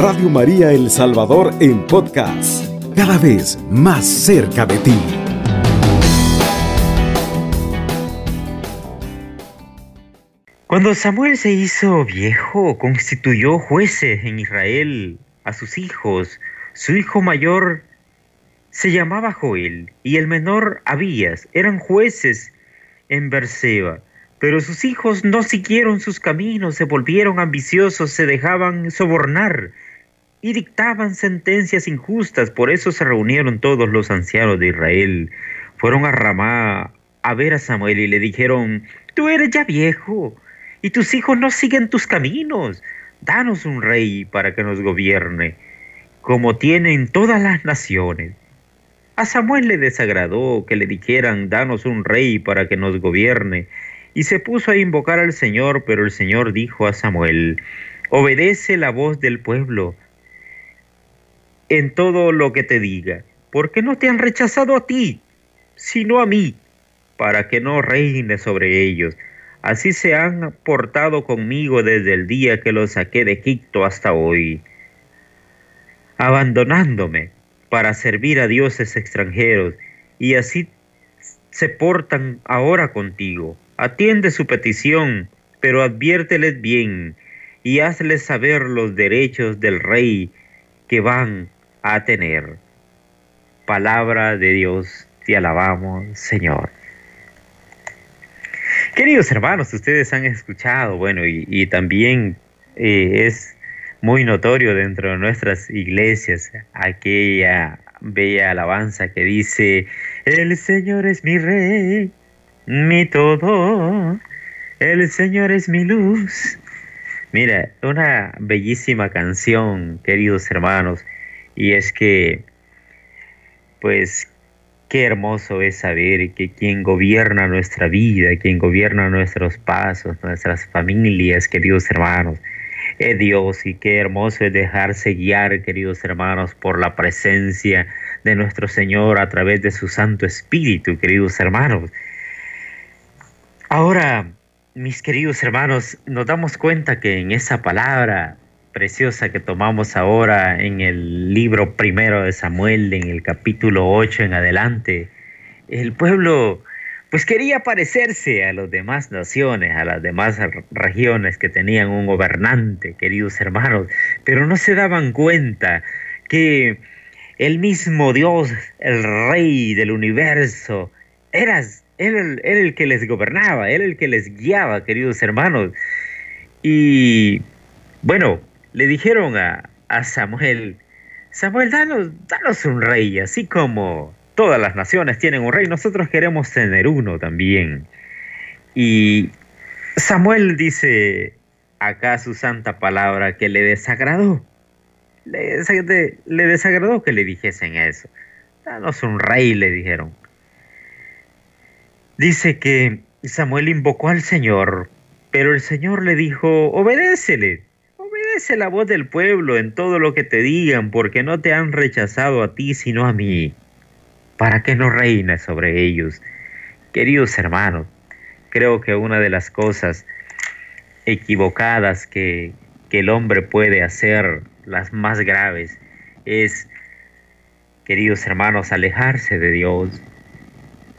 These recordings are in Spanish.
Radio María El Salvador en podcast, cada vez más cerca de ti. Cuando Samuel se hizo viejo, constituyó jueces en Israel a sus hijos. Su hijo mayor se llamaba Joel y el menor Abías. Eran jueces en Berseba. Pero sus hijos no siguieron sus caminos, se volvieron ambiciosos, se dejaban sobornar y dictaban sentencias injustas. Por eso se reunieron todos los ancianos de Israel. Fueron a Ramá a ver a Samuel y le dijeron, tú eres ya viejo y tus hijos no siguen tus caminos. Danos un rey para que nos gobierne, como tienen todas las naciones. A Samuel le desagradó que le dijeran, danos un rey para que nos gobierne y se puso a invocar al Señor, pero el Señor dijo a Samuel, obedece la voz del pueblo en todo lo que te diga, porque no te han rechazado a ti, sino a mí, para que no reine sobre ellos. Así se han portado conmigo desde el día que los saqué de Egipto hasta hoy, abandonándome para servir a dioses extranjeros, y así se portan ahora contigo. Atiende su petición, pero adviérteles bien y hazles saber los derechos del rey que van a tener. Palabra de Dios, te alabamos, Señor. Queridos hermanos, ustedes han escuchado, bueno, y, también eh, es muy notorio dentro de nuestras iglesias aquella bella alabanza que dice, el Señor es mi rey, mi todo, el Señor es mi luz. Mira, una bellísima canción, queridos hermanos, y es que, pues, qué hermoso es saber que quien gobierna nuestra vida, quien gobierna nuestros pasos, nuestras familias, queridos hermanos, es Dios y qué hermoso es dejarse guiar, queridos hermanos, por la presencia de nuestro Señor a través de su Santo Espíritu, queridos hermanos. Ahora, mis queridos hermanos, nos damos cuenta que en esa palabra preciosa que tomamos ahora en el libro primero de Samuel, en el capítulo 8 en adelante, el pueblo pues quería parecerse a las demás naciones, a las demás regiones que tenían un gobernante, queridos hermanos, pero no se daban cuenta que el mismo Dios, el rey del universo, era él era el que les gobernaba, era el que les guiaba, queridos hermanos. Y bueno, le dijeron a, Samuel, Samuel, danos, danos un rey, así como todas las naciones tienen un rey, nosotros queremos tener uno también. Y Samuel dice acá su santa palabra que le desagradó. Le, le desagradó que le dijesen eso. Danos un rey, le dijeron. Dice que Samuel invocó al Señor, pero el Señor le dijo, obedécele, obedece la voz del pueblo en todo lo que te digan, porque no te han rechazado a ti, sino a mí, para que no reines sobre ellos. Queridos hermanos, creo que una de las cosas equivocadas que, que el hombre puede hacer, las más graves, es, queridos hermanos, alejarse de Dios,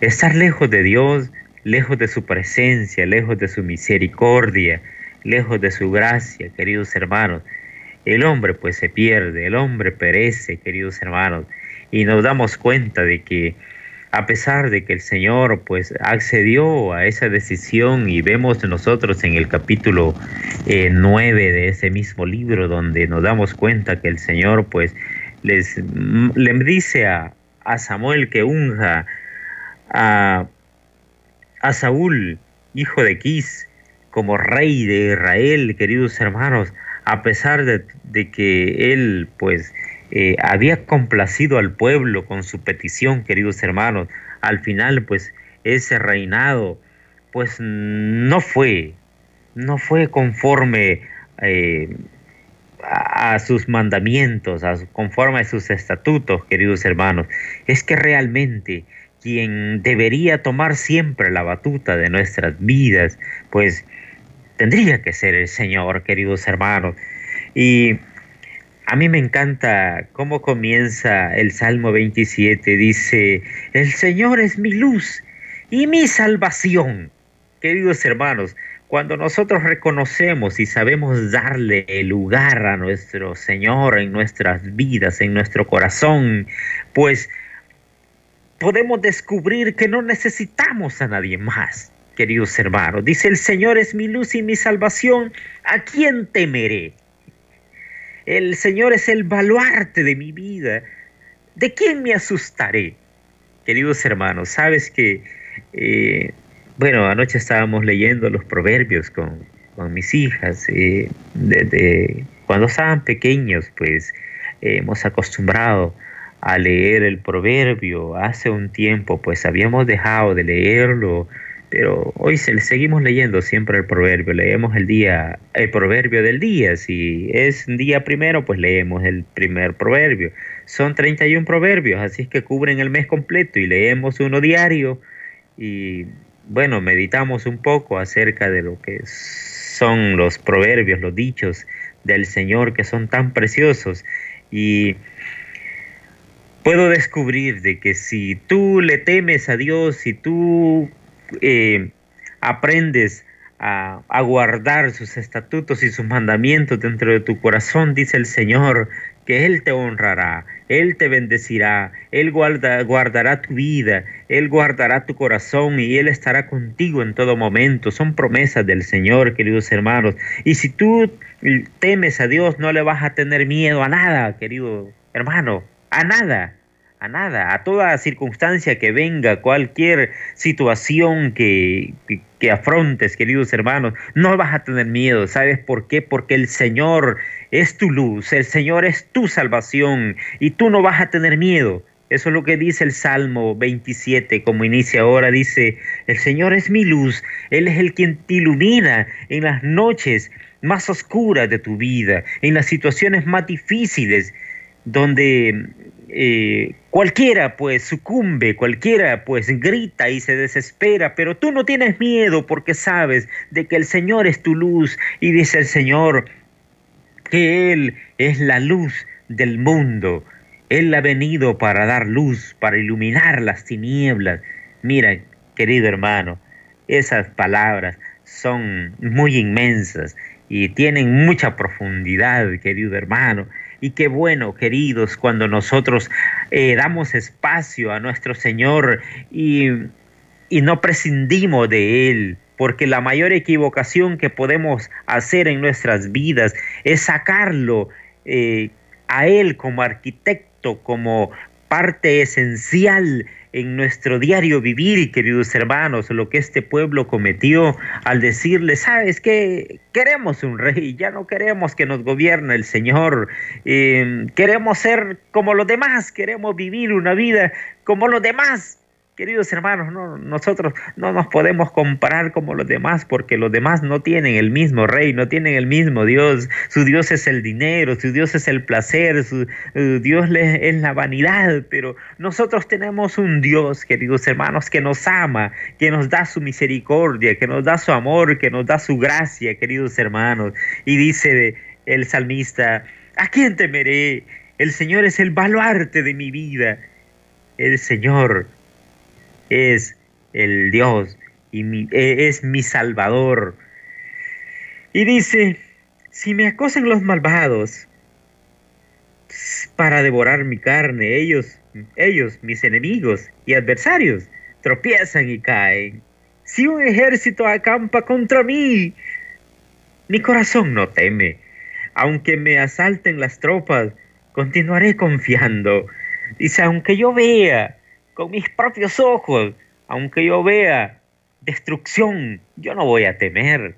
Estar lejos de Dios, lejos de su presencia, lejos de su misericordia, lejos de su gracia, queridos hermanos. El hombre pues se pierde, el hombre perece, queridos hermanos, y nos damos cuenta de que a pesar de que el Señor pues accedió a esa decisión y vemos nosotros en el capítulo 9 eh, de ese mismo libro donde nos damos cuenta que el Señor pues les le dice a, a Samuel que unja a, Saúl, hijo de Quis, como rey de Israel, queridos hermanos, a pesar de, que él pues eh, había complacido al pueblo con su petición, queridos hermanos, al final pues ese reinado pues no fue, no fue conforme eh, a, sus mandamientos, a, conforme a sus estatutos, queridos hermanos. Es que realmente quien debería tomar siempre la batuta de nuestras vidas, pues tendría que ser el Señor, queridos hermanos. Y a mí me encanta cómo comienza el Salmo 27. Dice, el Señor es mi luz y mi salvación. Queridos hermanos, cuando nosotros reconocemos y sabemos darle lugar a nuestro Señor en nuestras vidas, en nuestro corazón, pues podemos descubrir que no necesitamos a nadie más, queridos hermanos. Dice, el Señor es mi luz y mi salvación, ¿a quién temeré? El Señor es el baluarte de mi vida, ¿de quién me asustaré? Queridos hermanos, sabes que, eh, bueno, anoche estábamos leyendo los proverbios con, mis hijas, eh, desde cuando estaban pequeños, pues hemos acostumbrado a leer el proverbio. Hace un tiempo, pues habíamos dejado de leerlo, pero hoy se seguimos leyendo siempre el proverbio, leemos el día, el proverbio del día, si es día primero, pues leemos el primer proverbio. Son 31 proverbios, así es que cubren el mes completo y leemos uno diario. Y bueno, meditamos un poco acerca de lo que son los proverbios, los dichos del Señor que son tan preciosos. Y puedo descubrir de que si tú le temes a Dios, si tú eh, aprendes a, a, guardar sus estatutos y sus mandamientos dentro de tu corazón, dice el Señor, que Él te honrará, Él te bendecirá, Él guarda, guardará tu vida, Él guardará tu corazón y Él estará contigo en todo momento. Son promesas del Señor, queridos hermanos. Y si tú temes a Dios, no le vas a tener miedo a nada, querido hermano, a nada a nada, a toda circunstancia que venga, cualquier situación que, que, afrontes, queridos hermanos, no vas a tener miedo. ¿Sabes por qué? Porque el Señor es tu luz, el Señor es tu salvación y tú no vas a tener miedo. Eso es lo que dice el Salmo 27, como inicia ahora, dice, el Señor es mi luz, Él es el quien te ilumina en las noches más oscuras de tu vida, en las situaciones más difíciles, donde eh, cualquiera pues sucumbe, cualquiera pues grita y se desespera, pero tú no tienes miedo porque sabes de que el Señor es tu luz y dice el Señor que Él es la luz del mundo. Él ha venido para dar luz, para iluminar las tinieblas. Mira, querido hermano, esas palabras son muy inmensas y tienen mucha profundidad, querido hermano. Y qué bueno, queridos, cuando nosotros eh, damos espacio a nuestro Señor y, no prescindimos de Él, porque la mayor equivocación que podemos hacer en nuestras vidas es sacarlo eh, a Él como arquitecto, como parte esencial en nuestro diario vivir, queridos hermanos, lo que este pueblo cometió al decirle, sabes que queremos un rey, ya no queremos que nos gobierne el Señor, eh, queremos ser como los demás, queremos vivir una vida como los demás, Queridos hermanos, no, nosotros no nos podemos comparar como los demás porque los demás no tienen el mismo rey, no tienen el mismo Dios. Su Dios es el dinero, su Dios es el placer, su, Dios es la vanidad, pero nosotros tenemos un Dios, queridos hermanos, que nos ama, que nos da su misericordia, que nos da su amor, que nos da su gracia, queridos hermanos. Y dice el salmista, ¿a quién temeré? El Señor es el baluarte de mi vida. El Señor es el Dios y e, es mi Salvador. Y dice, si me acosan los malvados para devorar mi carne, ellos, ellos, mis enemigos y adversarios, tropiezan y caen. Si un ejército acampa contra mí, mi corazón no teme. Aunque me asalten las tropas, continuaré confiando. Dice, aunque yo vea con mis propios ojos, aunque yo vea destrucción, yo no voy a temer,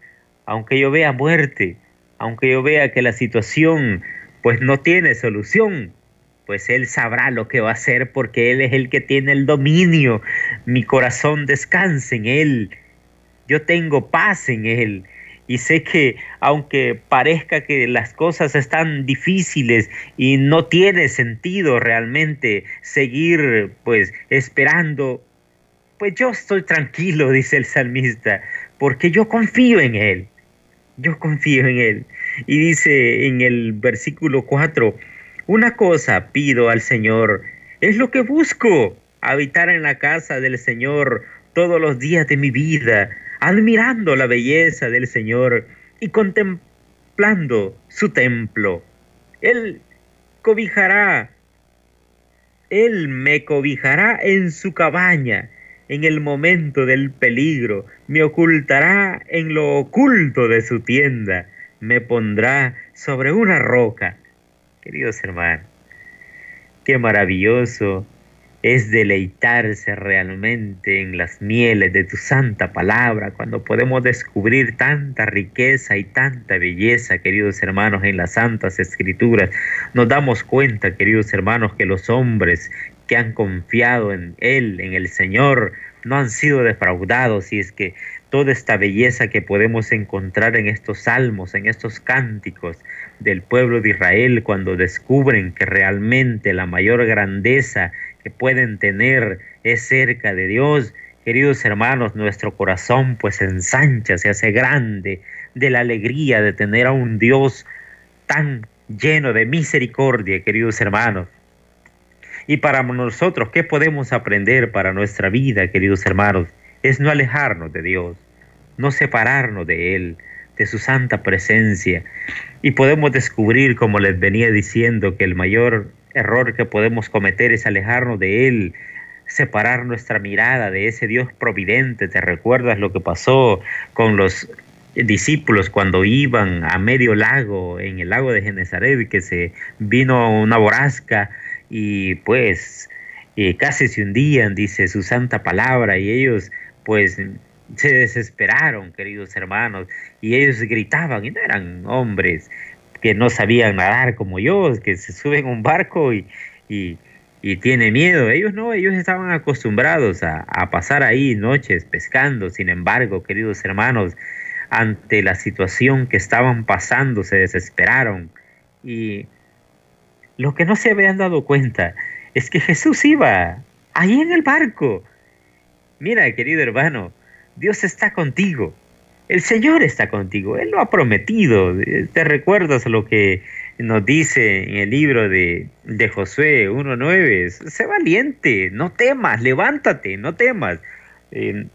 aunque yo vea muerte, aunque yo vea que la situación pues no tiene solución, pues Él sabrá lo que va a hacer porque Él es el que tiene el dominio. Mi corazón descansa en Él. Yo tengo paz en Él. Y sé que aunque parezca que las cosas están difíciles y no tiene sentido realmente seguir pues esperando, pues yo estoy tranquilo, dice el salmista, porque yo confío en Él. yo confío en Él. Y dice en el versículo 4, una cosa pido al Señor, es lo que busco, habitar en la casa del Señor todos los días de mi vida, admirando la belleza del Señor y contemplando su templo. Él cobijará, Él me cobijará en su cabaña en el momento del peligro, me ocultará en lo oculto de su tienda, me pondrá sobre una roca. Queridos hermanos, qué maravilloso es deleitarse realmente en las mieles de tu santa palabra, cuando podemos descubrir tanta riqueza y tanta belleza, queridos hermanos, en las santas escrituras. Nos damos cuenta, queridos hermanos, que los hombres que han confiado en Él, en el Señor, no han sido defraudados y es que toda esta belleza que podemos encontrar en estos salmos, en estos cánticos del pueblo de Israel, cuando descubren que realmente la mayor grandeza que pueden tener es cerca de Dios, queridos hermanos, nuestro corazón pues ensancha, se hace grande de la alegría de tener a un Dios tan lleno de misericordia, queridos hermanos. Y para nosotros, ¿qué podemos aprender para nuestra vida, queridos hermanos? Es no alejarnos de Dios, no separarnos de Él, de su santa presencia. Y podemos descubrir, como les venía diciendo, que el mayor error que podemos cometer es alejarnos de Él, separar nuestra mirada de ese Dios providente. ¿Te recuerdas lo que pasó con los discípulos cuando iban a medio lago, en el lago de Genezaret, que se vino una borrasca y pues eh, casi se hundían, dice su santa palabra, y ellos pues se desesperaron, queridos hermanos, y ellos gritaban, y no eran hombres que no sabían nadar como yo, que se suben a un barco y, y, miedo. Ellos no, ellos estaban acostumbrados a, a pasar ahí noches pescando. Sin embargo, queridos hermanos, ante la situación que estaban pasando, se desesperaron. Y lo que no se habían dado cuenta es que Jesús iba ahí en el barco. Mira, querido hermano, Dios está contigo. El Señor está contigo, Él lo ha prometido. ¿Te recuerdas lo que nos dice en el libro de, de Josué 1.9? Sé valiente, no temas, levántate, no temas. Eh,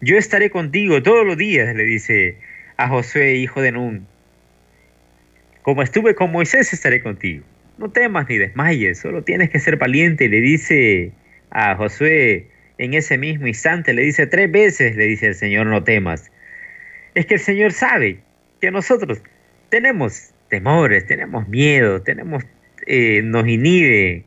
yo estaré contigo todos los días, le dice a Josué, hijo de Nun. Como estuve con Moisés, estaré contigo. No temas ni desmayes, solo tienes que ser valiente. Le dice a Josué en ese mismo instante, le dice tres veces, le dice el Señor, no temas es que el Señor sabe que nosotros tenemos temores, tenemos miedo, tenemos, eh, nos inhibe,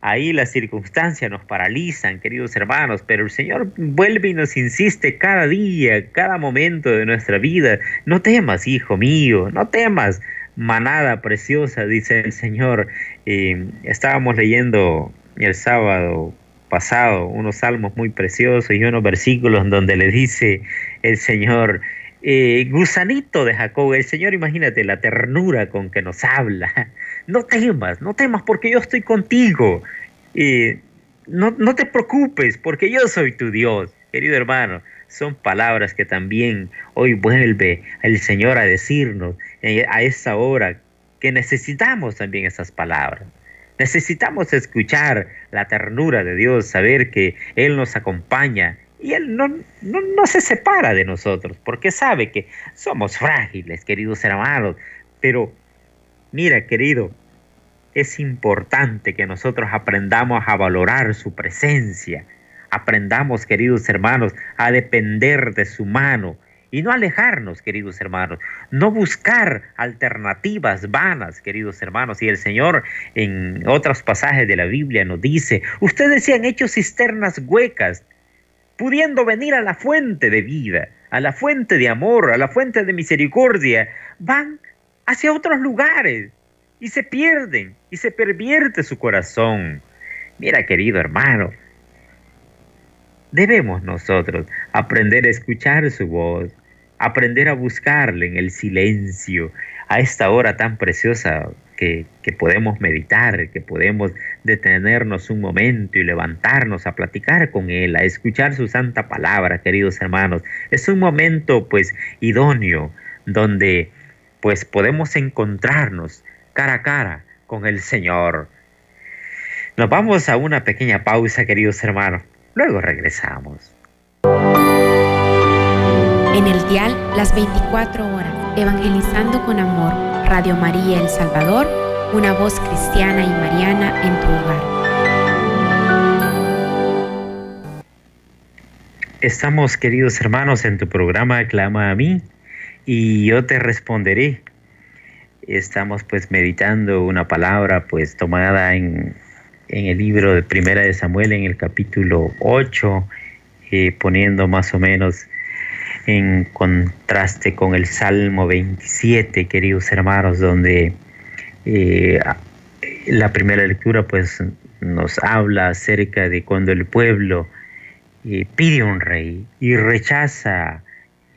ahí las circunstancias nos paralizan, queridos hermanos, pero el Señor vuelve y nos insiste cada día, cada momento de nuestra vida, no temas, hijo mío, no temas, manada preciosa, dice el Señor. Eh, estábamos leyendo el sábado pasado unos salmos muy preciosos y unos versículos donde le dice el Señor, eh, gusanito de Jacob, el Señor, imagínate la ternura con que nos habla. No temas, no temas porque yo estoy contigo. Eh, no, no te preocupes porque yo soy tu Dios, querido hermano. Son palabras que también hoy vuelve el Señor a decirnos eh, a esta hora que necesitamos también esas palabras. Necesitamos escuchar la ternura de Dios, saber que Él nos acompaña y Él no, no, se separa de nosotros, porque sabe que somos frágiles, queridos hermanos. Pero mira, querido, es importante que nosotros aprendamos a valorar su presencia. Aprendamos, queridos hermanos, a depender de su mano y no alejarnos, queridos hermanos, no buscar alternativas vanas, queridos hermanos. Y el Señor en otros pasajes de la Biblia nos dice, ustedes se han hecho cisternas huecas pudiendo venir a la fuente de vida, a la fuente de amor, a la fuente de misericordia, van hacia otros lugares y se pierden y se pervierte su corazón. Mira, querido hermano, debemos nosotros aprender a escuchar su voz, aprender a buscarle en el silencio, a esta hora tan preciosa que, podemos meditar, que podemos detenernos un momento y levantarnos a platicar con Él, a escuchar su santa palabra, queridos hermanos. Es un momento pues idóneo donde pues podemos encontrarnos cara a cara con el Señor. Nos vamos a una pequeña pausa, queridos hermanos. Luego regresamos. En el dial, las 24 horas, evangelizando con amor, Radio María El Salvador, una voz cristiana y mariana en tu hogar. Estamos, queridos hermanos, en tu programa Clama a mí y yo te responderé. Estamos pues meditando una palabra pues tomada en, el libro de Primera de Samuel en el capítulo 8, eh, poniendo más o menos en contraste con el Salmo 27, queridos hermanos, donde eh, la primera lectura pues nos habla acerca de cuando el pueblo eh, pide un rey y rechaza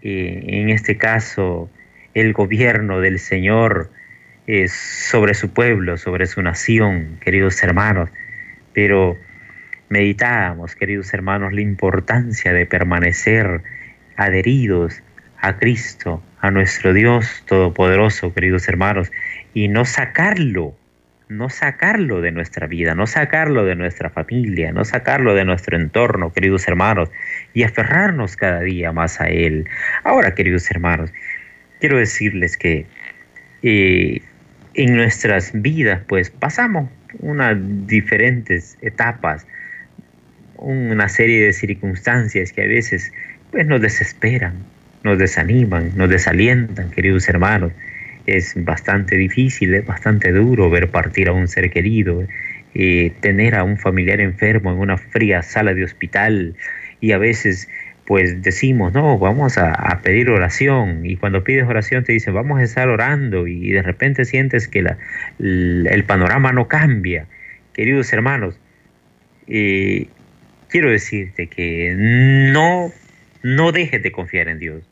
eh, en este caso el gobierno del Señor sobre su pueblo, sobre su nación, queridos hermanos, pero meditábamos, queridos hermanos, la importancia de permanecer adheridos a Cristo, a nuestro Dios Todopoderoso, queridos hermanos, y no sacarlo, no sacarlo de nuestra vida, no sacarlo de nuestra familia, no sacarlo de nuestro entorno, queridos hermanos, y aferrarnos cada día más a Él. Ahora, queridos hermanos, quiero decirles que eh, en nuestras vidas, pues pasamos unas diferentes etapas, una serie de circunstancias que a veces pues nos desesperan, nos desaniman, nos desalientan, queridos hermanos. Es bastante difícil, es bastante duro ver partir a un ser querido, eh, tener a un familiar enfermo en una fría sala de hospital y a veces pues decimos, no, vamos a, pedir oración y cuando pides oración te dicen, vamos a estar orando y de repente sientes que la, el, panorama no cambia. Queridos hermanos, eh, quiero decirte que no no dejes de confiar en Dios.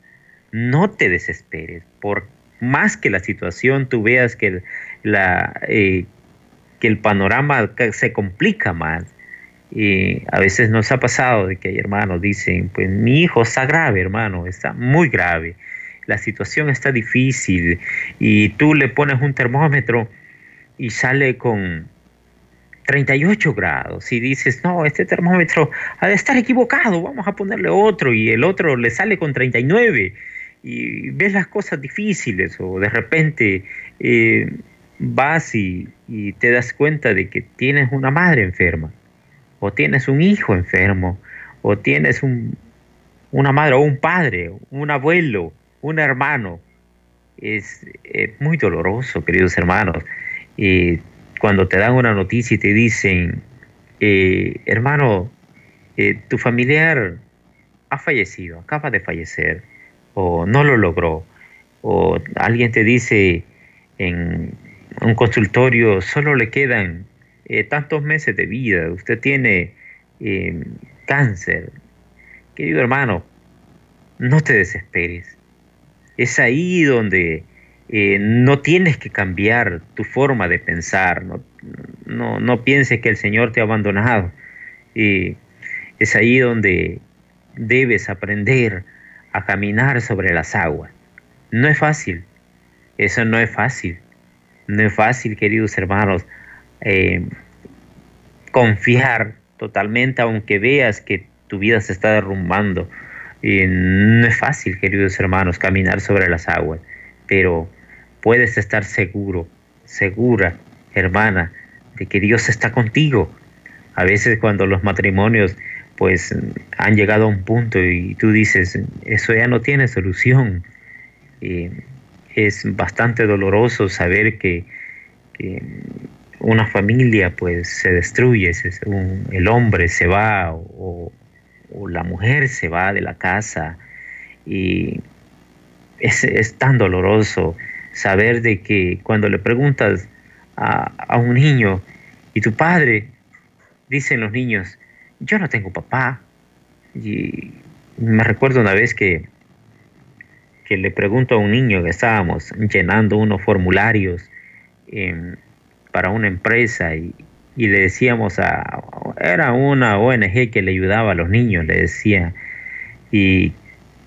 No te desesperes. Por más que la situación tú veas que, eh, el panorama se complica más. Y a veces nos ha pasado de que hay hermanos dicen, pues mi hijo está grave, hermano, está muy grave. La situación está difícil y tú le pones un termómetro y sale con 38 grados y dices, no, este termómetro ha de estar equivocado, vamos a ponerle otro y el otro le sale con 39 y ves las cosas difíciles o de repente eh, vas y, te das cuenta de que tienes una madre enferma o tienes un hijo enfermo o tienes un, una madre o un padre, un abuelo, un hermano. Es, muy doloroso, queridos hermanos. y cuando te dan una noticia y te dicen, eh, hermano, eh, tu familiar ha fallecido, acaba de fallecer, o no lo logró, o alguien te dice en un consultorio, solo le quedan eh, tantos meses de vida, usted tiene cáncer. Querido hermano, no te desesperes. Es ahí donde eh, no tienes que cambiar tu forma de pensar, no, no, no pienses que el Señor te ha abandonado. Es ahí donde debes aprender a caminar sobre las aguas. No es fácil, eso no es fácil. No es fácil, queridos hermanos, eh, confiar totalmente aunque veas que tu vida se está derrumbando. No es fácil, queridos hermanos, caminar sobre las aguas, pero puedes estar seguro, segura, hermana, de que Dios está contigo. A veces cuando los matrimonios pues han llegado a un punto y tú dices, eso ya no tiene solución. es bastante doloroso saber que, una familia pues se destruye, el hombre se va o, o, la mujer se va de la casa y es, es tan doloroso saber de que cuando le preguntas a, un niño y tu padre, dicen los niños, yo no tengo papá. Y me recuerdo una vez que, que le pregunto a un niño que estábamos llenando unos formularios para una empresa y, y, le decíamos a, era una ONG que le ayudaba a los niños, le decía, ¿y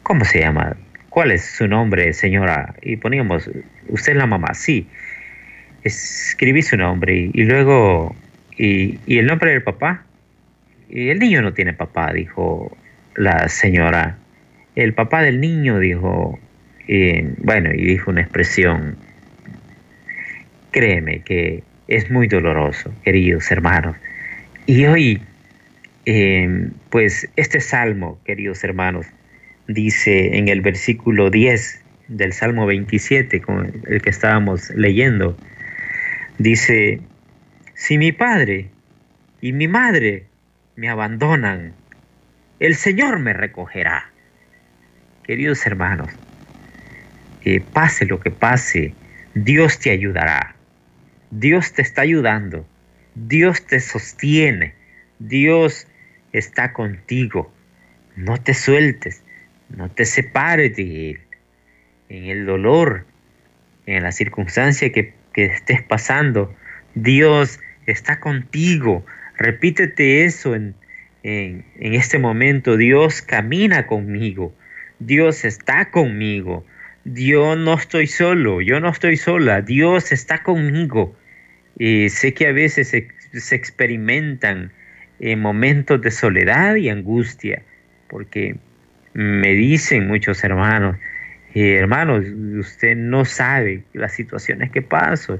cómo se llama? ¿cuál es su nombre, señora? Y poníamos, usted es la mamá, sí. Escribí su nombre y, luego, y, el nombre del papá. El niño no tiene papá, dijo la señora. El papá del niño dijo, bueno, y dijo una expresión, créeme que es muy doloroso, queridos hermanos. Y hoy, eh, pues este salmo, queridos hermanos, dice en el versículo 10 del Salmo 27, con el que estábamos leyendo, dice, si mi padre y mi madre me abandonan, el Señor me recogerá. Queridos hermanos, pase lo que pase, Dios te ayudará. Dios te está ayudando. Dios te sostiene. Dios está contigo. No te sueltes. No te separes de Él. En el dolor, en la circunstancia que, estés pasando, Dios está contigo. Repítete eso en, en, este momento. Dios camina conmigo. Dios está conmigo. Yo no estoy solo, yo no estoy sola, Dios está conmigo. Y sé que a veces se, experimentan eh, momentos de soledad y angustia, porque me dicen muchos hermanos, eh, hermanos, usted no sabe las situaciones que paso.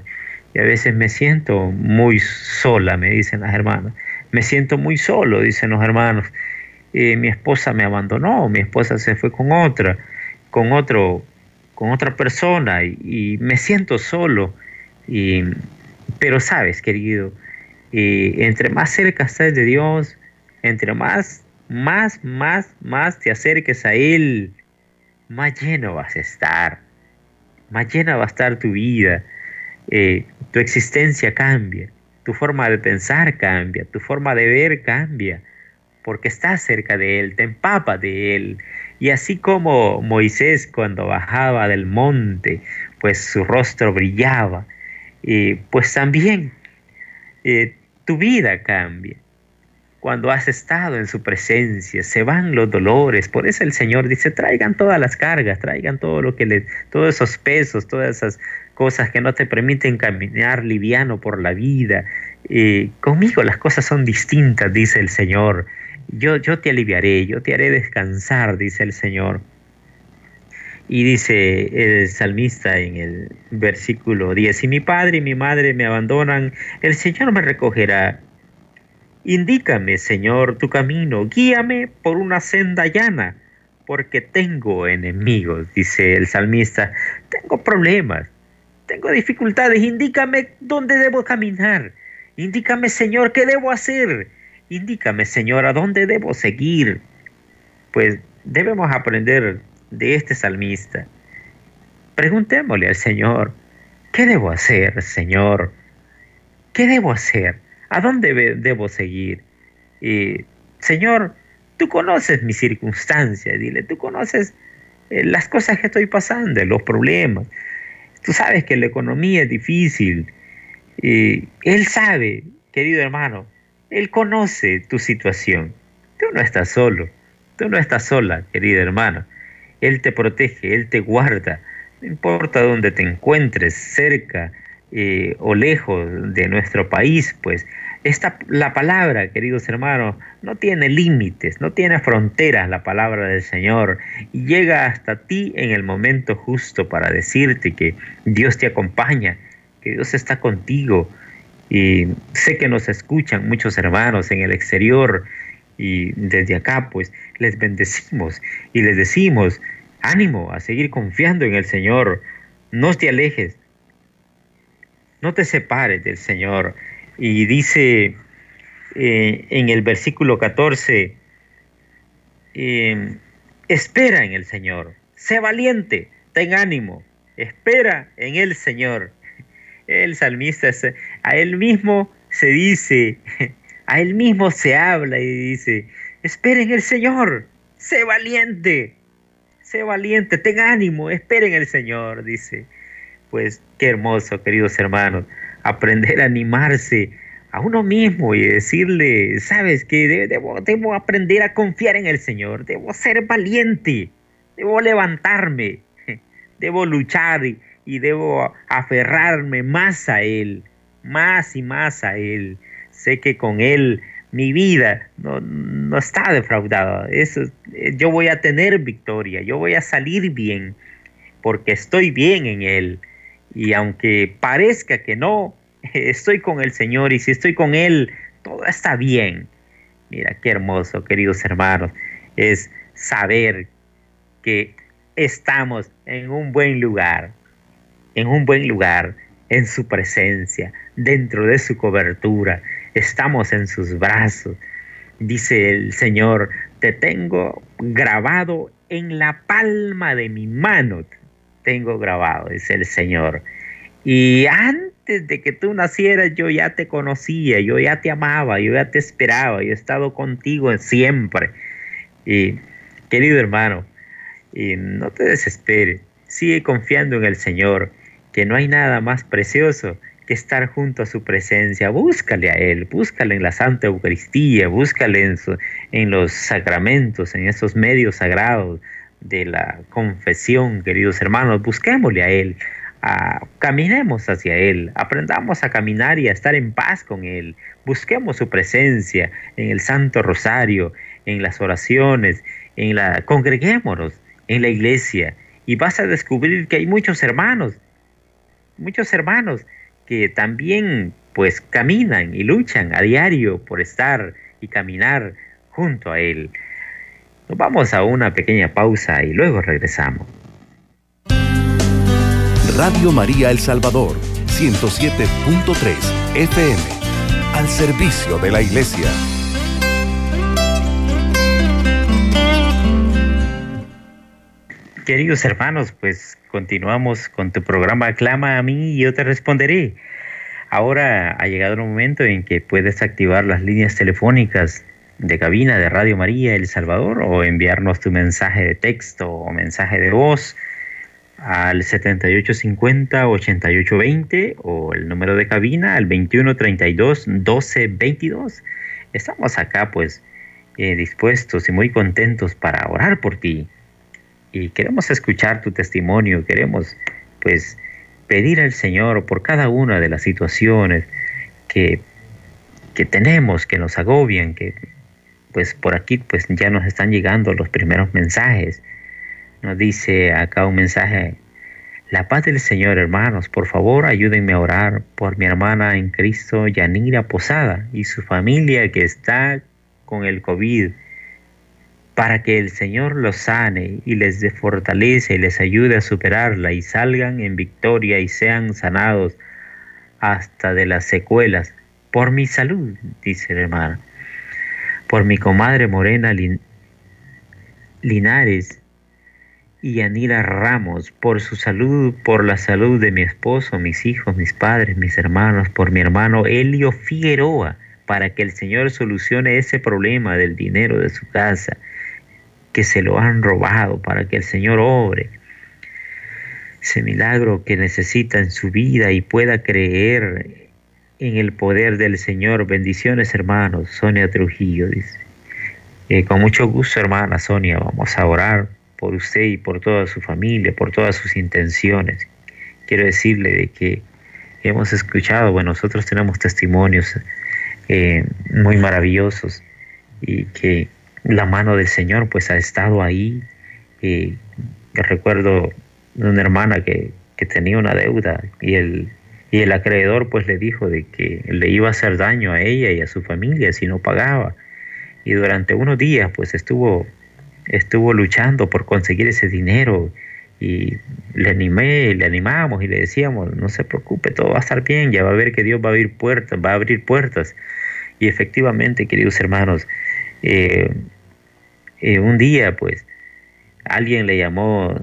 Y a veces me siento muy sola, me dicen las hermanas. Me siento muy solo, dicen los hermanos. Eh, mi esposa me abandonó, mi esposa se fue con otra, con otro con otra persona y, me siento solo. Y, pero sabes, querido, entre más cerca estás de Dios, entre más, más, más, más te acerques a Él, más lleno vas a estar, más llena va a estar tu vida, eh, tu existencia cambia, tu forma de pensar cambia, tu forma de ver cambia, porque estás cerca de Él, te empapa de Él, y así como Moisés cuando bajaba del monte, pues su rostro brillaba, y pues también eh, tu vida cambia. Cuando has estado en su presencia, se van los dolores. Por eso el Señor dice, traigan todas las cargas, traigan todo lo que le, todos esos pesos, todas esas cosas que no te permiten caminar liviano por la vida. Eh, conmigo las cosas son distintas, dice el Señor yo, yo te aliviaré, yo te haré descansar, dice el Señor. Y dice el salmista en el versículo 10, si mi padre y mi madre me abandonan, el Señor me recogerá. Indícame, Señor, tu camino, guíame por una senda llana, porque tengo enemigos, dice el salmista, tengo problemas, tengo dificultades, indícame dónde debo caminar, indícame, Señor, qué debo hacer Indícame, Señor, a dónde debo seguir. Pues debemos aprender de este salmista. Preguntémosle al Señor, ¿qué debo hacer, Señor? ¿Qué debo hacer? ¿A dónde debo seguir? Y, Señor, tú conoces mis circunstancias, dile, tú conoces eh, las cosas que estoy pasando, los problemas. Tú sabes que la economía es difícil. Y él sabe, querido hermano, él conoce tu situación. Tú no estás solo. Tú no estás sola, querida hermana. Él te protege, Él te guarda. No importa dónde te encuentres, cerca eh, o lejos de nuestro país, pues esta, la palabra, queridos hermanos, no tiene límites, no tiene fronteras la palabra del Señor y llega hasta ti en el momento justo para decirte que Dios te acompaña, que Dios está contigo, y sé que nos escuchan muchos hermanos en el exterior y desde acá pues les bendecimos y les decimos, ánimo a seguir confiando en el Señor, no te alejes, no te separes del Señor. Y dice eh, en el versículo 14, em, espera en el Señor, sé valiente, ten ánimo, espera en el Señor. El salmista, a él mismo se dice, a él mismo se habla y dice, esperen el Señor, sé valiente, sé valiente, ten ánimo, esperen el Señor, dice. Pues qué hermoso, queridos hermanos, aprender a animarse a uno mismo y decirle, sabes que debo, debo aprender a confiar en el Señor, debo ser valiente, debo levantarme, debo luchar y, debo aferrarme más a Él, más y más a Él. Sé que con Él mi vida no, no está defraudada. Eso, yo voy a tener victoria, yo voy a salir bien, porque estoy bien en Él. Y aunque parezca que no, estoy con el Señor y si estoy con Él, todo está bien. Mira, qué hermoso, queridos hermanos, es saber que estamos en un buen lugar, en un buen lugar, en su presencia, dentro de su cobertura, estamos en sus brazos. Dice el Señor, te tengo grabado en la palma de mi mano, tengo grabado, dice el Señor. Y antes de que tú nacieras yo ya te conocía, yo ya te amaba, yo ya te esperaba, yo he estado contigo siempre. Y querido hermano, y no te desesperes, sigue confiando en el Señor, que no hay nada más precioso que estar junto a su presencia. Búscale a Él, búscale en la Santa Eucaristía, búscale en, en los sacramentos, en esos medios sagrados de la confesión, queridos hermanos, busquémosle a Él, caminemos hacia Él, aprendamos a caminar y a estar en paz con Él, busquemos su presencia en el Santo Rosario, en las oraciones, en la congreguémonos en la iglesia y vas a descubrir que hay muchos hermanos, muchos hermanos que también pues caminan y luchan a diario por estar y caminar junto a Él. Nos vamos a una pequeña pausa y luego regresamos. Radio María El Salvador, 107.3 FM, al servicio de la Iglesia. Queridos hermanos, pues continuamos con tu programa Clama a mí y yo te responderé. Ahora ha llegado el momento en que puedes activar las líneas telefónicas de cabina de Radio María El Salvador o enviarnos tu mensaje de texto o mensaje de voz al 7850-8820 o el número de cabina al 2132-1222. Estamos acá pues eh, dispuestos y muy contentos para orar por ti y queremos escuchar tu testimonio, queremos pues pedir al Señor por cada una de las situaciones que, que tenemos, que nos agobian, que pues por aquí pues ya nos están llegando los primeros mensajes nos dice acá un mensaje, la paz del Señor, hermanos, por favor ayúdenme a orar por mi hermana en Cristo, Yanira Posada, y su familia que está con el COVID, para que el Señor los sane y les dé fortaleza y les ayude a superarla y salgan en victoria y sean sanados hasta de las secuelas. Por mi salud, dice el hermano, por mi comadre Morena Linares, y Anira Ramos, por su salud, por la salud de mi esposo, mis hijos, mis padres, mis hermanos, por mi hermano Elio Figueroa, para que el Señor solucione ese problema del dinero de su casa, que se lo han robado, para que el Señor obre ese milagro que necesita en su vida y pueda creer en el poder del Señor. Bendiciones, hermanos. Sonia Trujillo dice. Eh, con mucho gusto, hermana Sonia, vamos a orar por usted y por toda su familia, por todas sus intenciones. Quiero decirle de que hemos escuchado, bueno, nosotros tenemos testimonios eh, muy maravillosos y que la mano del Señor pues ha estado ahí. Eh, recuerdo una hermana que, que, tenía una deuda y el, y el acreedor pues le dijo de que le iba a hacer daño a ella y a su familia si no pagaba. Y durante unos días pues estuvo estuvo luchando por conseguir ese dinero y le animé, le animamos y le decíamos, no se preocupe, todo va a estar bien, ya va a ver que Dios va a abrir puertas, va a abrir puertas. Y efectivamente, queridos hermanos, eh, eh, un día pues alguien le llamó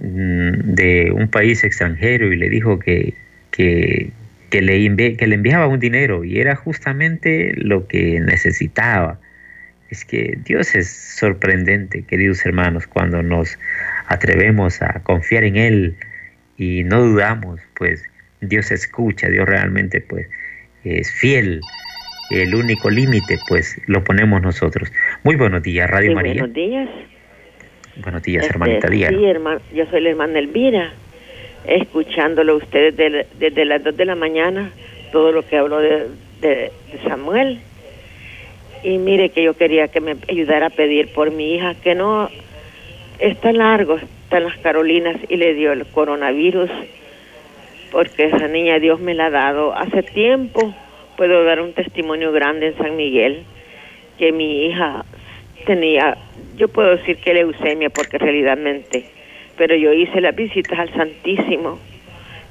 mm, de un país extranjero y le dijo que, que, que le, que le enviaba un dinero y era justamente lo que necesitaba es que Dios es sorprendente, queridos hermanos, cuando nos atrevemos a confiar en Él y no dudamos, pues Dios escucha, Dios realmente pues es fiel. El único límite pues lo ponemos nosotros. Muy buenos días, Radio María. Buenos días. Buenos días, este, hermanita Díaz. Sí, hermano, yo soy la hermana Elvira, escuchándolo ustedes desde, las 2 de la mañana, todo lo que habló de, de, Samuel. Y mire que yo quería que me ayudara a pedir por mi hija, que no está largo, está en las Carolinas y le dio el coronavirus, porque esa niña Dios me la ha dado hace tiempo. Puedo dar un testimonio grande en San Miguel, que mi hija tenía yo puedo decir que leucemia porque realmente, pero yo hice las visitas al Santísimo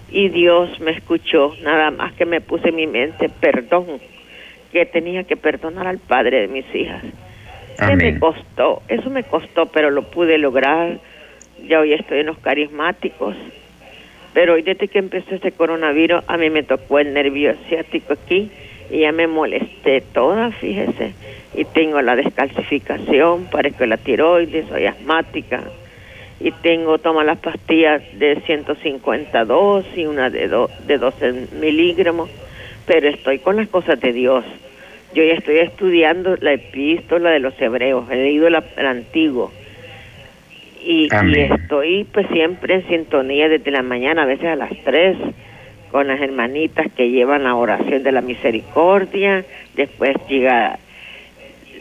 y Dios me escuchó, nada más que me puse en mi mente perdón, que tenía que perdonar al padre de mis hijas. Eso me costó, eso me costó, pero lo pude lograr. Ya hoy estoy en los carismáticos. Pero hoy desde que empezó este coronavirus, a mí me tocó el nervio ciático aquí y ya me molesté toda, fíjese y tengo la descalcificación, parezco la tiroides, soy asmática y tengo, tomo las pastillas de 152 y una de, de 12 miligramos, pero estoy con las cosas de Dios. Yo ya estoy estudiando la epístola de los hebreos, he leído el antiguo. Y, y, estoy pues siempre en sintonía desde la mañana, a veces a las 3 con las hermanitas que llevan la oración de la misericordia, después llega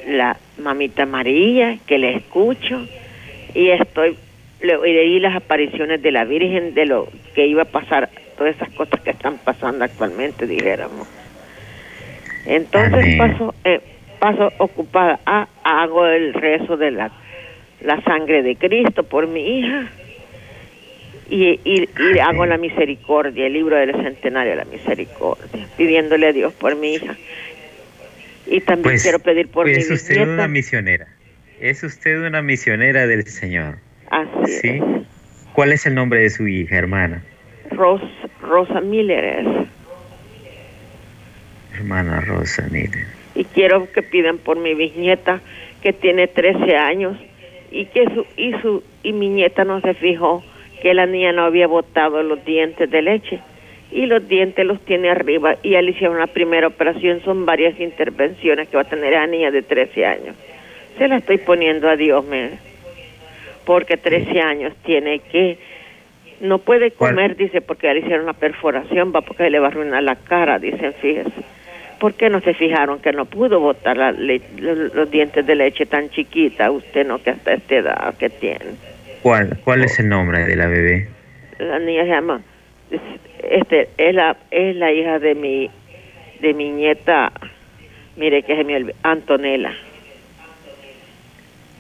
la mamita María, que le escucho, y estoy, le leí las apariciones de la Virgen, de lo que iba a pasar, todas esas cosas que están pasando actualmente, dijéramos. Entonces paso, eh, paso ocupada, ah, hago el rezo de la, la sangre de Cristo por mi hija, y, y, y, hago la misericordia, el libro del centenario de la misericordia, pidiéndole a Dios por mi hija y también pues, quiero pedir por pues Es usted una misionera. Es usted una misionera del Señor. Así ¿Sí? ¿Cuál es el nombre de su hija, hermana? Rosa Miller Hermana Rosa Miller. Y quiero que pidan por mi bisnieta que tiene 13 años y que su y su y mi nieta no se fijó que la niña no había botado los dientes de leche y los dientes los tiene arriba y ya le hicieron la primera operación, son varias intervenciones que va a tener a niña de 13 años. Se la estoy poniendo a Dios, me, porque 13 años tiene que, no puede comer, dice, porque ya le hicieron la perforación, va porque le va a arruinar la cara, dicen, fíjese. ¿Por qué no se fijaron que no pudo botar los, dientes de leche tan chiquita, usted no, que hasta esta edad que tiene? ¿Cuál, cuál es el nombre de la bebé? La niña se llama este es la es la hija de mi de mi nieta mire que es mi Antonella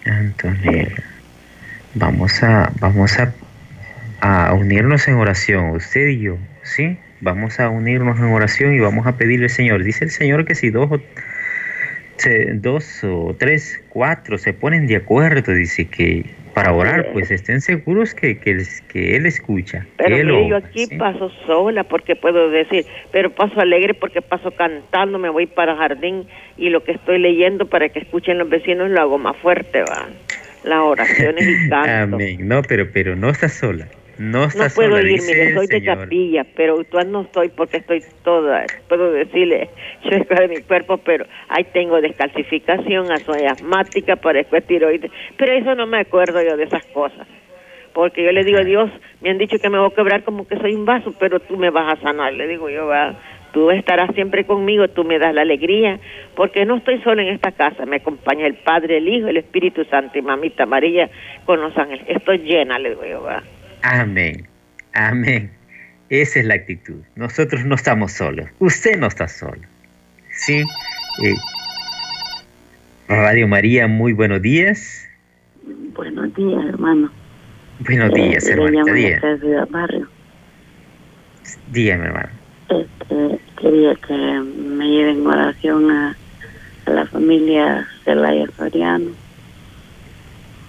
Antonella vamos a vamos a, a unirnos en oración usted y yo sí vamos a unirnos en oración y vamos a pedirle al Señor dice el Señor que si dos o dos o tres cuatro se ponen de acuerdo dice que para orar, pues estén seguros que, que, que Él escucha. Pero yo aquí paso sola porque puedo decir, pero paso alegre porque paso cantando, me voy para el jardín y lo que estoy leyendo para que escuchen los vecinos lo hago más fuerte, va. Las oraciones y canto. Amén. No, pero, pero no estás sola. No, no puedo irme, soy de capilla, pero actual no estoy porque estoy toda, puedo decirle, yo estoy de mi cuerpo, pero ahí tengo descalcificación, soy asmática, parezco tiroides, pero eso no me acuerdo yo de esas cosas. Porque yo le digo a Dios, me han dicho que me voy a quebrar como que soy un vaso, pero tú me vas a sanar, le digo yo, va, tú estarás siempre conmigo, tú me das la alegría, porque no estoy sola en esta casa, me acompaña el Padre, el Hijo, el Espíritu Santo y Mamita María con los ángeles, estoy llena, le digo va. Amén. Amén. Esa es la actitud. Nosotros no estamos solos. Usted no está solo. ¿Sí? Eh, Radio María, muy buenos días. Buenos días, hermano. Buenos días, eh, hermano. Días. Barrio. Dígame, hermano. Este, quería que me lleven oración a, la familia Celaya Soriano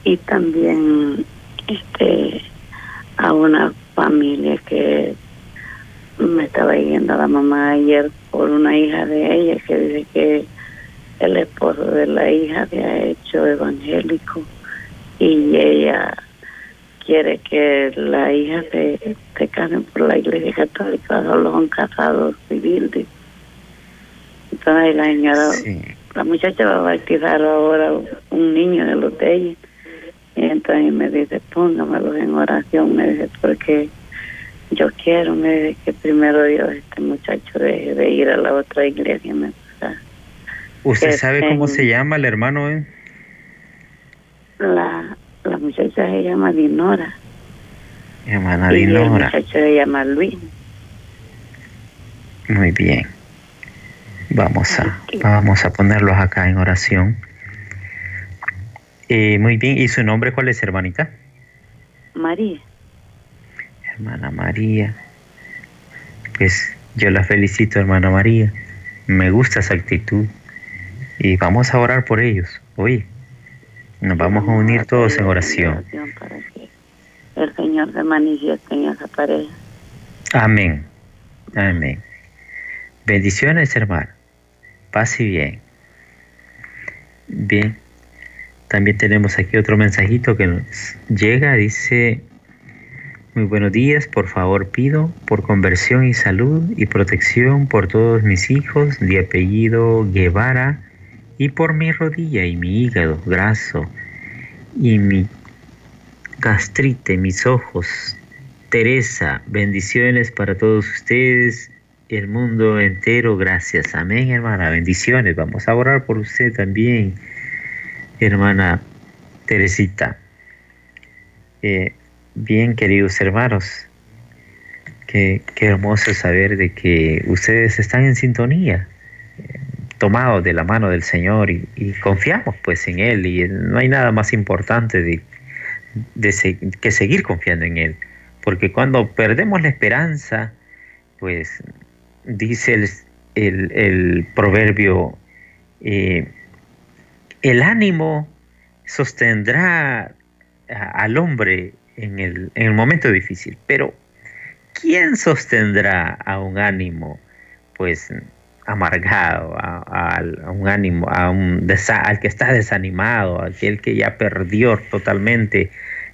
y también este a una familia que me estaba yendo a la mamá ayer por una hija de ella que dice que el esposo de la hija se ha hecho evangélico y ella quiere que la hija se, se case por la iglesia católica, solo son casados civiles. Entonces la señora, la muchacha va a bautizar ahora un niño de los de ella Y entonces me dice, póngamelos en oración, me dice, porque yo quiero, me dice, que primero Dios, este muchacho deje de ir a la otra iglesia. Me, ¿Usted sabe cómo se llama el hermano? Eh? La, la muchacha se llama Dinora. Hermana Dinora. Y el muchacho se llama Luis. Muy bien. Vamos a, vamos a ponerlos acá en oración. Eh, muy bien. ¿Y su nombre cuál es, hermanita? María. Hermana María. Pues yo la felicito, hermana María. Me gusta esa actitud. Y vamos a orar por ellos. Hoy nos vamos a unir todos en oración. Para que el Señor se manifieste en esa pareja. Amén. Amén. Bendiciones, hermano. Paz y bien. Bien. También tenemos aquí otro mensajito que nos llega. Dice, muy buenos días. Por favor pido por conversión y salud y protección por todos mis hijos de apellido Guevara y por mi rodilla y mi hígado graso y mi gastrite, mis ojos. Teresa, bendiciones para todos ustedes, el mundo entero, gracias. Amén, hermana, bendiciones. Vamos a orar por usted también, hermana Teresita. Eh, bien, queridos hermanos, qué, qué hermoso saber de que ustedes están en sintonía tomados de la mano del Señor y, confiamos pues en Él y no hay nada más importante que seguir confiando en Él, porque cuando perdemos la esperanza, pues dice el, el, proverbio, eh, el ánimo sostendrá al hombre en el, en el momento difícil, pero ¿quién sostendrá a un ánimo? Pues amargado, a, un ánimo, a un al que está desanimado, aquel que ya perdió totalmente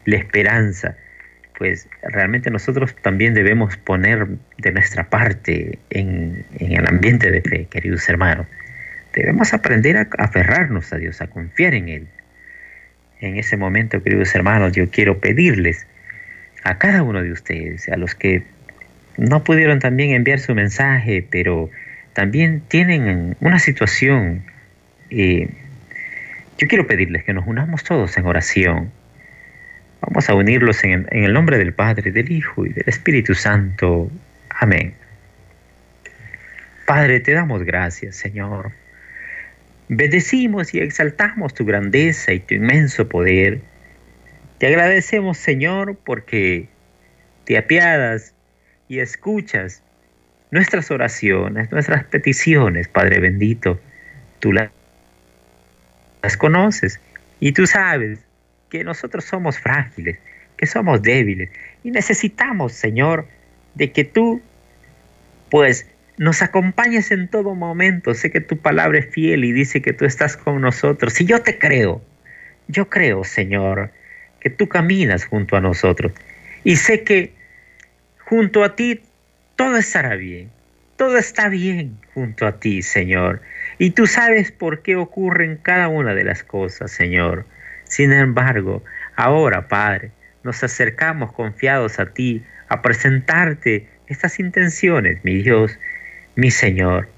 la esperanza, pues realmente nosotros también debemos poner de nuestra parte en, el ambiente de fe, queridos hermanos. Debemos aprender a aferrarnos a Dios, a confiar en Él. En ese momento, queridos hermanos, yo quiero pedirles a cada uno de ustedes, a los que no pudieron también enviar su mensaje, pero también tienen una situación. Eh, yo quiero pedirles que nos unamos todos en oración. Vamos a unirlos en el, nombre del Padre, del Hijo y del Espíritu Santo. Amén. Padre, te damos gracias, Señor. Bendecimos y exaltamos tu grandeza y tu inmenso poder. Te agradecemos, Señor, porque te apiadas y escuchas nuestras oraciones, nuestras peticiones, Padre bendito, tú las, conoces y tú sabes que nosotros somos frágiles, que somos débiles y necesitamos, Señor, de que tú, pues, nos acompañes en todo momento. Sé que tu palabra es fiel y dice que tú estás con nosotros. Y yo te creo, yo creo, Señor, que tú caminas junto a nosotros. Y sé que junto a ti todo estará bien. Todo está bien junto a ti, Señor. Y tú sabes por qué ocurren cada una de las cosas, Señor. Sin embargo, ahora, Padre, nos acercamos confiados a ti a presentarte estas intenciones, mi Dios, mi Señor.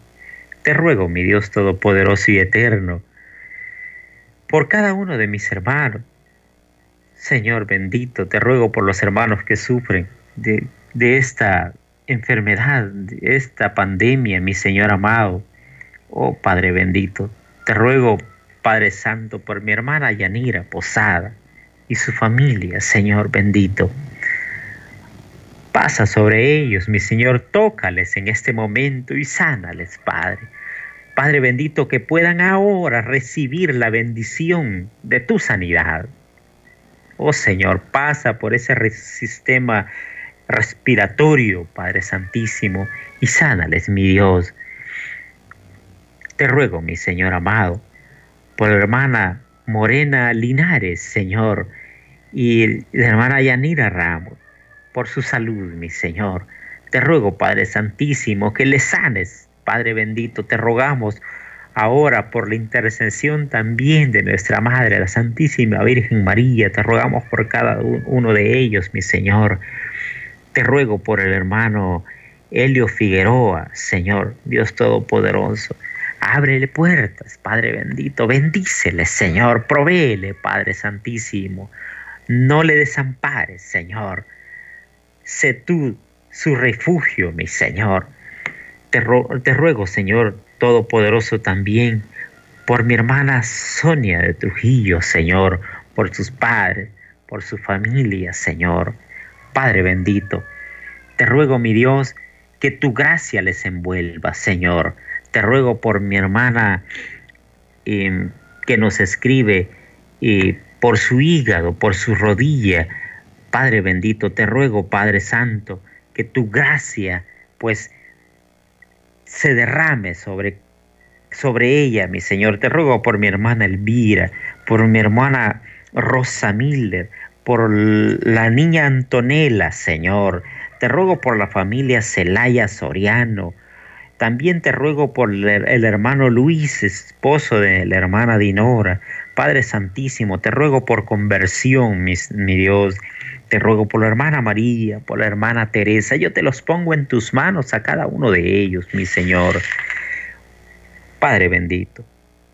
Te ruego, mi Dios Todopoderoso y Eterno, por cada uno de mis hermanos. Señor bendito, te ruego por los hermanos que sufren de, de esta enfermedad, esta pandemia, mi Señor amado. Oh Padre bendito, te ruego, Padre Santo, por mi hermana Yanira Posada y su familia, Señor bendito. Pasa sobre ellos, mi Señor, tócales en este momento y sánales, Padre. Padre bendito, que puedan ahora recibir la bendición de tu sanidad. Oh Señor, pasa por ese sistema respiratorio, Padre Santísimo, y sánales, mi Dios. Te ruego, mi Señor amado, por la hermana Morena Linares, Señor, y la hermana Yanira Ramos, por su salud, mi Señor. Te ruego, Padre Santísimo, que le sanes, Padre bendito, te rogamos Ahora, por la intercesión también de nuestra Madre, la Santísima Virgen María, te rogamos por cada uno de ellos, mi Señor. Te ruego por el hermano Helio Figueroa, Señor, Dios Todopoderoso. Ábrele puertas, Padre bendito, bendícele, Señor, provéele, Padre Santísimo. No le desampares, Señor. Sé tú su refugio, mi Señor. Te, te ruego, Señor Todopoderoso, también por mi hermana Sonia de Trujillo, Señor, por sus padres, por su familia, Señor. Padre bendito, te ruego, mi Dios, que tu gracia les envuelva, Señor. Te ruego por mi hermana em, que nos escribe, y por su hígado, por su rodilla. Padre bendito, te ruego, Padre Santo, que tu gracia, pues, se derrame sobre, sobre ella, mi Señor. Te ruego por mi hermana Elvira, por mi hermana Rosa Miller, por la niña Antonella, Señor. Te ruego por la familia Celaya Soriano. También te ruego por el, hermano Luis, esposo de la hermana Dinora. Padre Santísimo, te ruego por conversión, mi Dios. Te ruego por la hermana María, por la hermana Teresa. Yo te los pongo en tus manos a cada uno de ellos, mi Señor. Padre bendito,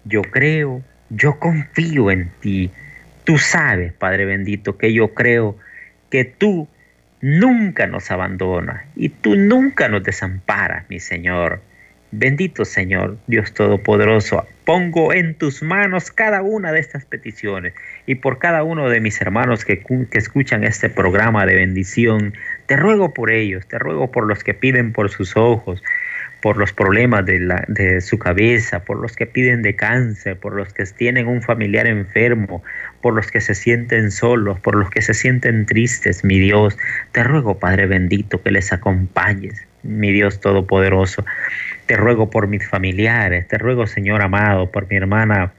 yo creo, yo confío en ti. Tú sabes, Padre bendito, que yo creo que tú nunca nos abandonas y tú nunca nos desamparas, mi Señor. Bendito Señor, Dios Todopoderoso, pongo en tus manos cada una de estas peticiones y por cada uno de mis hermanos que, que, escuchan este programa de bendición, te ruego por ellos, te ruego por los que piden por sus ojos, por los problemas de, la, de su cabeza, por los que piden de cáncer, por los que tienen un familiar enfermo, por los que se sienten solos, por los que se sienten tristes, mi Dios, te ruego Padre bendito que les acompañes, mi Dios Todopoderoso. Te ruego por mis familiares, te ruego Señor amado, por mi hermana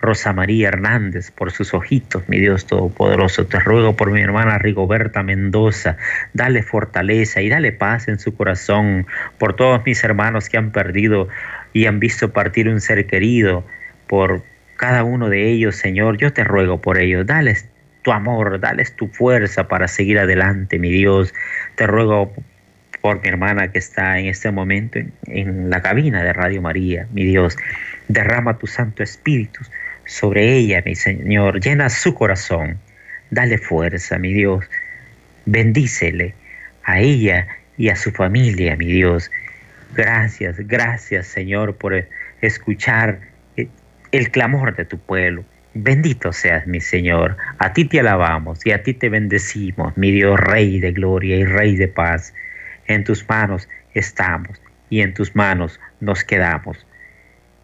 Rosa María Hernández, por sus ojitos, mi Dios Todopoderoso. Te ruego por mi hermana Rigoberta Mendoza, dale fortaleza y dale paz en su corazón, por todos mis hermanos que han perdido y han visto partir un ser querido, por cada uno de ellos, Señor, yo te ruego por ellos, dales tu amor, dales tu fuerza para seguir adelante, mi Dios. Te ruego por mi hermana que está en este momento en, la cabina de Radio María, mi Dios. Derrama tu Santo Espíritu sobre ella, mi Señor. Llena su corazón. Dale fuerza, mi Dios. Bendícele a ella y a su familia, mi Dios. Gracias, gracias, Señor, por escuchar el clamor de tu pueblo. Bendito seas, mi Señor. A ti te alabamos y a ti te bendecimos, mi Dios, Rey de gloria y Rey de paz. En tus manos estamos y en tus manos nos quedamos.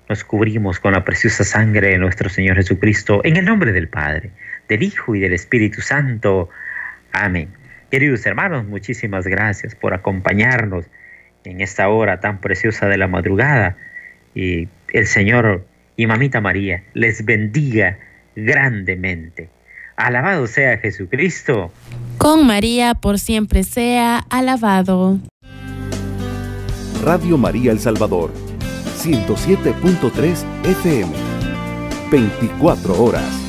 Nos cubrimos con la preciosa sangre de nuestro Señor Jesucristo, en el nombre del Padre, del Hijo y del Espíritu Santo. Amén. Queridos hermanos, muchísimas gracias por acompañarnos en esta hora tan preciosa de la madrugada. Y el Señor y Mamita María les bendiga grandemente. Alabado sea Jesucristo. Con María por siempre sea alabado. Radio María El Salvador, 107.3 FM, 24 horas.